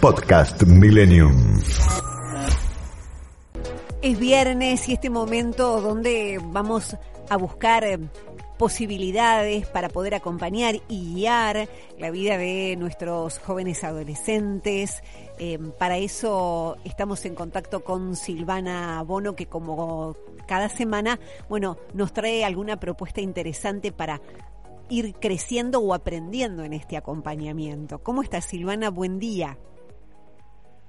Podcast Millennium. Es viernes y este momento donde vamos a buscar eh, posibilidades para poder acompañar y guiar la vida de nuestros jóvenes adolescentes. Eh, para eso estamos en contacto con Silvana Bono, que como cada semana, bueno, nos trae alguna propuesta interesante para ir creciendo o aprendiendo en este acompañamiento. ¿Cómo estás, Silvana? Buen día.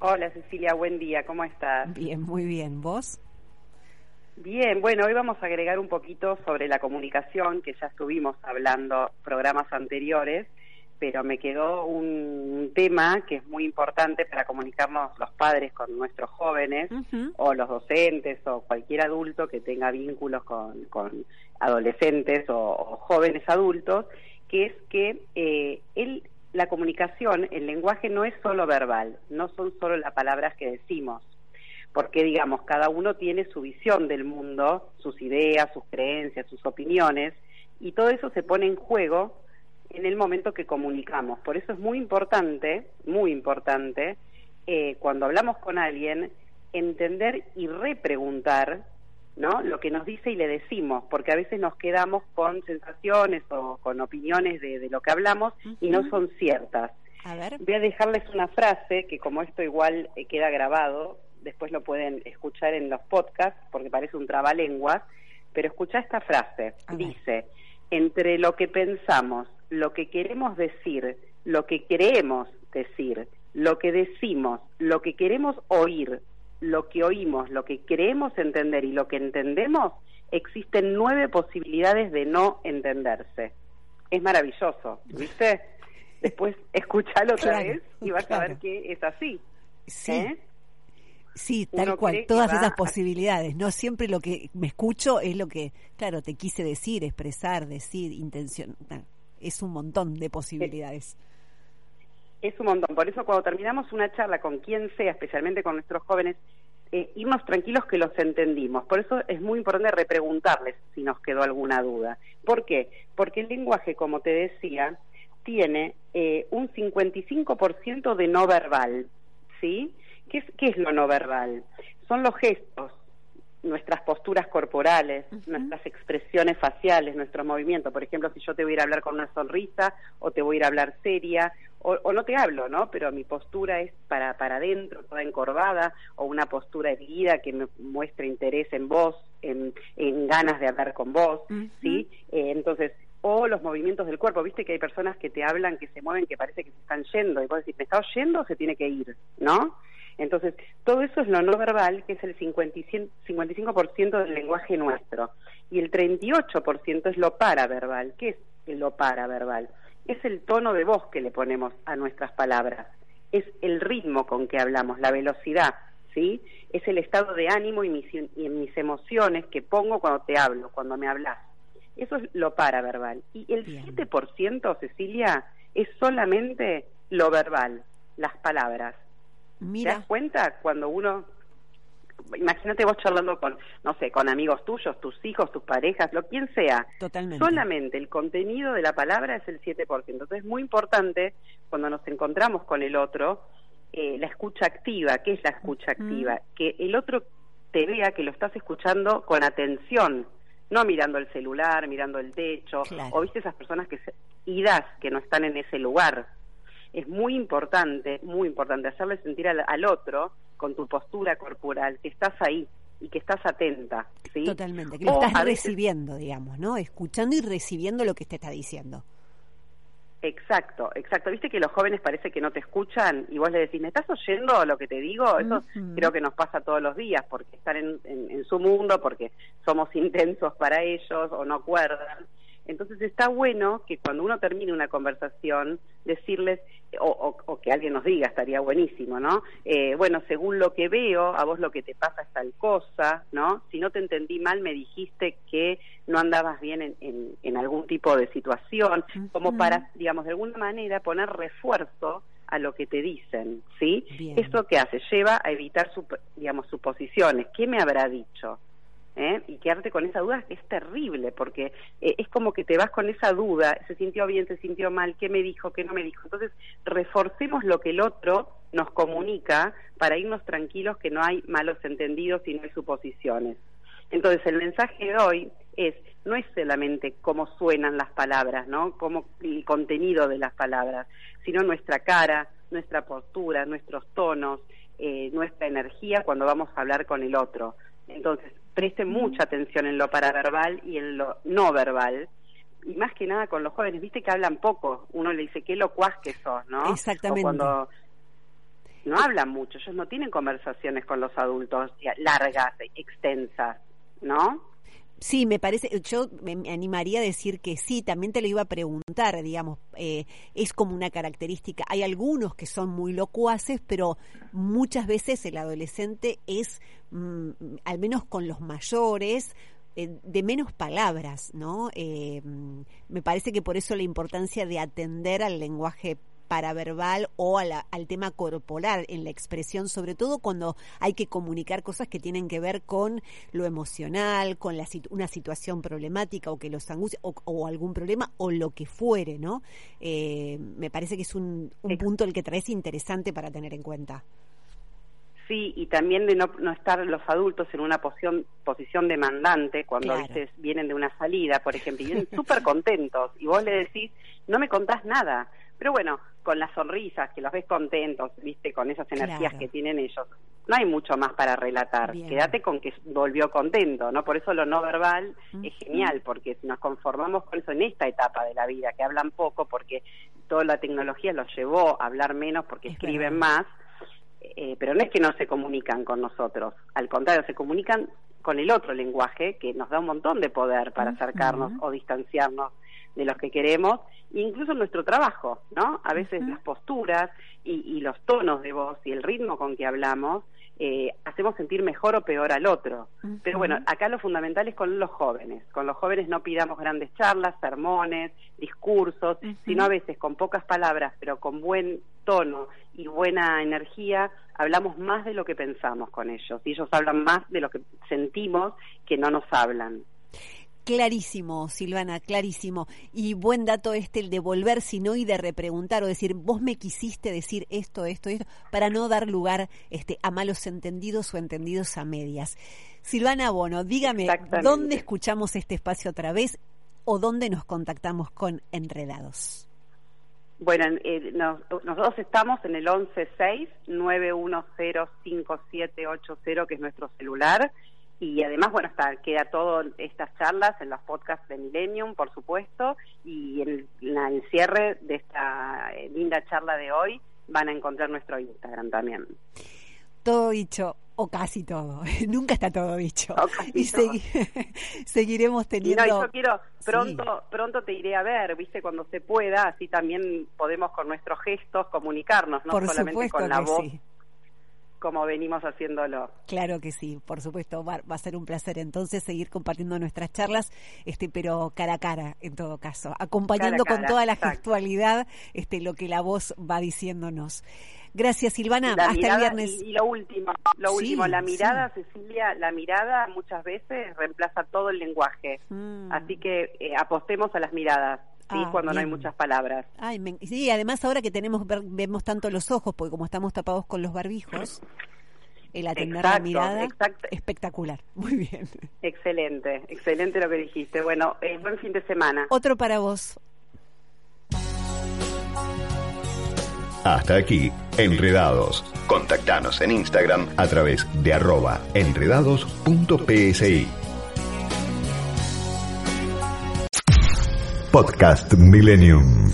Hola Cecilia, buen día, ¿cómo estás? Bien, muy bien. ¿Vos? Bien, bueno, hoy vamos a agregar un poquito sobre la comunicación, que ya estuvimos hablando programas anteriores, pero me quedó un tema que es muy importante para comunicarnos los padres con nuestros jóvenes o los docentes o cualquier adulto que tenga vínculos con, con adolescentes o, jóvenes adultos, que es que eh, él la comunicación, el lenguaje no es solo verbal, no son solo las palabras que decimos, porque digamos, cada uno tiene su visión del mundo, sus ideas, sus creencias, sus opiniones, y todo eso se pone en juego en el momento que comunicamos. Por eso es muy importante, muy importante, eh, cuando hablamos con alguien, entender y repreguntar ¿no? Lo que nos dice y le decimos, porque a veces nos quedamos con sensaciones o con opiniones de, lo que hablamos y no son ciertas. Voy a dejarles una frase que como esto igual eh, queda grabado, después lo pueden escuchar en los podcasts porque parece un trabalenguas, pero escucha esta frase. Dice, entre lo que pensamos, lo que queremos decir, lo que queremos decir, lo que decimos, lo que queremos oír, lo que oímos, lo que creemos entender y lo que entendemos, existen nueve posibilidades de no entenderse. Es maravilloso, ¿viste? Después escúchalo otra vez y vas a ver que es así. Sí. ¿eh? Sí, tal cual, todas esas posibilidades. No siempre lo que me escucho es lo que, claro, te quise decir, expresar, decir, intención. Es un montón de posibilidades. Es un montón. Por eso cuando terminamos una charla con quien sea, especialmente con nuestros jóvenes, eh, irnos tranquilos que los entendimos. Por eso es muy importante repreguntarles si nos quedó alguna duda. ¿Por qué? Porque el lenguaje, como te decía, tiene eh, un 55% de no verbal. ¿Sí? ¿Qué es, ¿Qué es lo no verbal? Son los gestos, nuestras posturas corporales, nuestras expresiones faciales, nuestros movimientos. Por ejemplo, si yo te voy a ir a hablar con una sonrisa o te voy a ir a hablar seria o, no te hablo, ¿no? Pero mi postura es para, para adentro, toda encorvada o una postura erguida que me muestra interés en vos, en, en ganas de hablar con vos, ¿sí? Eh, entonces, o los movimientos del cuerpo. Viste que hay personas que te hablan, que se mueven, que parece que se están yendo. Y vos decís, ¿me está oyendo o se tiene que ir? ¿No? Entonces, todo eso es lo no verbal, que es el 55% del lenguaje nuestro. Y el 38% es lo paraverbal. ¿Qué es lo paraverbal? Es el tono de voz que le ponemos a nuestras palabras. Es el ritmo con que hablamos, la velocidad, ¿sí? Es el estado de ánimo y mis, y mis emociones que pongo cuando te hablo, cuando me hablas. Eso es lo paraverbal. Y el 7%, Cecilia, es solamente lo verbal, las palabras. Mira. ¿Te das cuenta cuando uno imagínate vos charlando con, no sé, con amigos tuyos, tus hijos, tus parejas, lo quien sea. Totalmente. Solamente el contenido de la palabra es el 7%. Entonces es muy importante cuando nos encontramos con el otro, eh, la escucha activa. ¿Qué es la escucha activa? Que el otro te vea que lo estás escuchando con atención, no mirando el celular, mirando el techo, o viste esas personas que se, idas que no están en ese lugar es muy importante, muy importante hacerle sentir al, otro con tu postura corporal que estás ahí y que estás atenta. ¿sí? Totalmente, que lo estás recibiendo, digamos, ¿no? Escuchando y recibiendo lo que te está diciendo. Exacto, exacto. Viste que los jóvenes parece que no te escuchan y vos le decís, ¿me estás oyendo lo que te digo? Eso creo que nos pasa todos los días porque están en, en, su mundo, porque somos intensos para ellos o no acuerdan. Entonces está bueno que cuando uno termine una conversación, decirles, o, o, que alguien nos diga, estaría buenísimo, ¿no? Eh, bueno, según lo que veo, a vos lo que te pasa es tal cosa, ¿no? Si no te entendí mal, me dijiste que no andabas bien en, en, algún tipo de situación, como para, digamos, de alguna manera poner refuerzo a lo que te dicen, ¿sí? ¿Esto qué hace? Lleva a evitar, digamos, suposiciones. ¿Qué me habrá dicho? ¿Eh? y quedarte con esa duda es terrible porque eh, es como que te vas con esa duda, se sintió bien, se sintió mal, qué me dijo, qué no me dijo. Entonces, reforcemos lo que el otro nos comunica para irnos tranquilos que no hay malos entendidos y no hay suposiciones. Entonces, el mensaje de hoy es, no es solamente cómo suenan las palabras, ¿no? Como el contenido de las palabras, sino nuestra cara, nuestra postura, nuestros tonos, eh, nuestra energía cuando vamos a hablar con el otro. Entonces, preste mucha atención en lo paraverbal y en lo no verbal. Y más que nada con los jóvenes, viste que hablan poco. Uno le dice, qué locuaz que sos, ¿no? Exactamente. O cuando no hablan mucho, ellos no tienen conversaciones con los adultos largas, extensas, ¿no? Sí, me parece, yo me animaría a decir que sí, también te lo iba a preguntar, digamos, eh, es como una característica. Hay algunos que son muy locuaces, pero muchas veces el adolescente es, mm, al menos con los mayores, eh, de menos palabras, ¿no? Eh, mm, me parece que por eso la importancia de atender al lenguaje paraverbal o al tema corporal en la expresión, sobre todo cuando hay que comunicar cosas que tienen que ver con lo emocional, con la, una situación problemática o que los angustia o, algún problema o lo que fuere, ¿no? Eh, me parece que es un, punto el que traes interesante para tener en cuenta. Sí, y también de no, no estar los adultos en una posición, posición demandante cuando veces vienen de una salida, por ejemplo, y vienen súper contentos y vos le decís, no me contás nada. Pero bueno, con las sonrisas, que los ves contentos, viste, con esas energías que tienen ellos, no hay mucho más para relatar. Quédate con que volvió contento, ¿no? Por eso lo no verbal es genial, porque si nos conformamos con eso en esta etapa de la vida, que hablan poco, porque toda la tecnología los llevó a hablar menos porque escriben más, eh, pero no es que no se comunican con nosotros, al contrario, se comunican con el otro lenguaje que nos da un montón de poder para acercarnos o distanciarnos de los que queremos, incluso nuestro trabajo, ¿no? A veces las posturas y, los tonos de voz y el ritmo con que hablamos eh, hacemos sentir mejor o peor al otro. Pero bueno, acá lo fundamental es con los jóvenes. Con los jóvenes no pidamos grandes charlas, sermones, discursos, sino a veces con pocas palabras, pero con buen tono y buena energía, hablamos más de lo que pensamos con ellos. Y ellos hablan más de lo que sentimos que no nos hablan. Clarísimo, Silvana, clarísimo. Y buen dato este, el de volver, sino y de repreguntar o decir, vos me quisiste decir esto, esto, esto, para no dar lugar este, a malos entendidos o entendidos a medias. Silvana Bono, dígame, ¿dónde escuchamos este espacio otra vez o dónde nos contactamos con Enredados? Bueno, eh, nosotros estamos en el 116-910-5780, que es nuestro celular y además, bueno, está, queda todo estas charlas en los podcasts de Millennium, por supuesto, y en el, cierre de esta eh, linda charla de hoy van a encontrar nuestro Instagram también. Todo dicho, o casi todo. Nunca está todo dicho. y seguiremos teniendo. no, yo quiero, pronto, pronto te iré a ver, viste, cuando se pueda, así también podemos con nuestros gestos comunicarnos, no solamente con la voz como venimos haciéndolo. Claro que sí, por supuesto, va, a ser un placer entonces seguir compartiendo nuestras charlas, este, pero cara a cara en todo caso, acompañando con toda la gestualidad este, lo que la voz va diciéndonos. Gracias Silvana, hasta el viernes. Y, lo último, lo último, la mirada, Cecilia, la mirada muchas veces reemplaza todo el lenguaje, mm. así que eh, apostemos a las miradas. Sí, ah, cuando no hay muchas palabras. Ay, sí, además ahora que tenemos vemos tanto los ojos, porque como estamos tapados con los barbijos, el atender la mirada espectacular. Muy bien. Excelente, excelente lo que dijiste. Bueno, eh, buen fin de semana. Otro para vos. Hasta aquí, Enredados. Contactanos en Instagram a través de arroba enredados.psi. Podcast Millennium.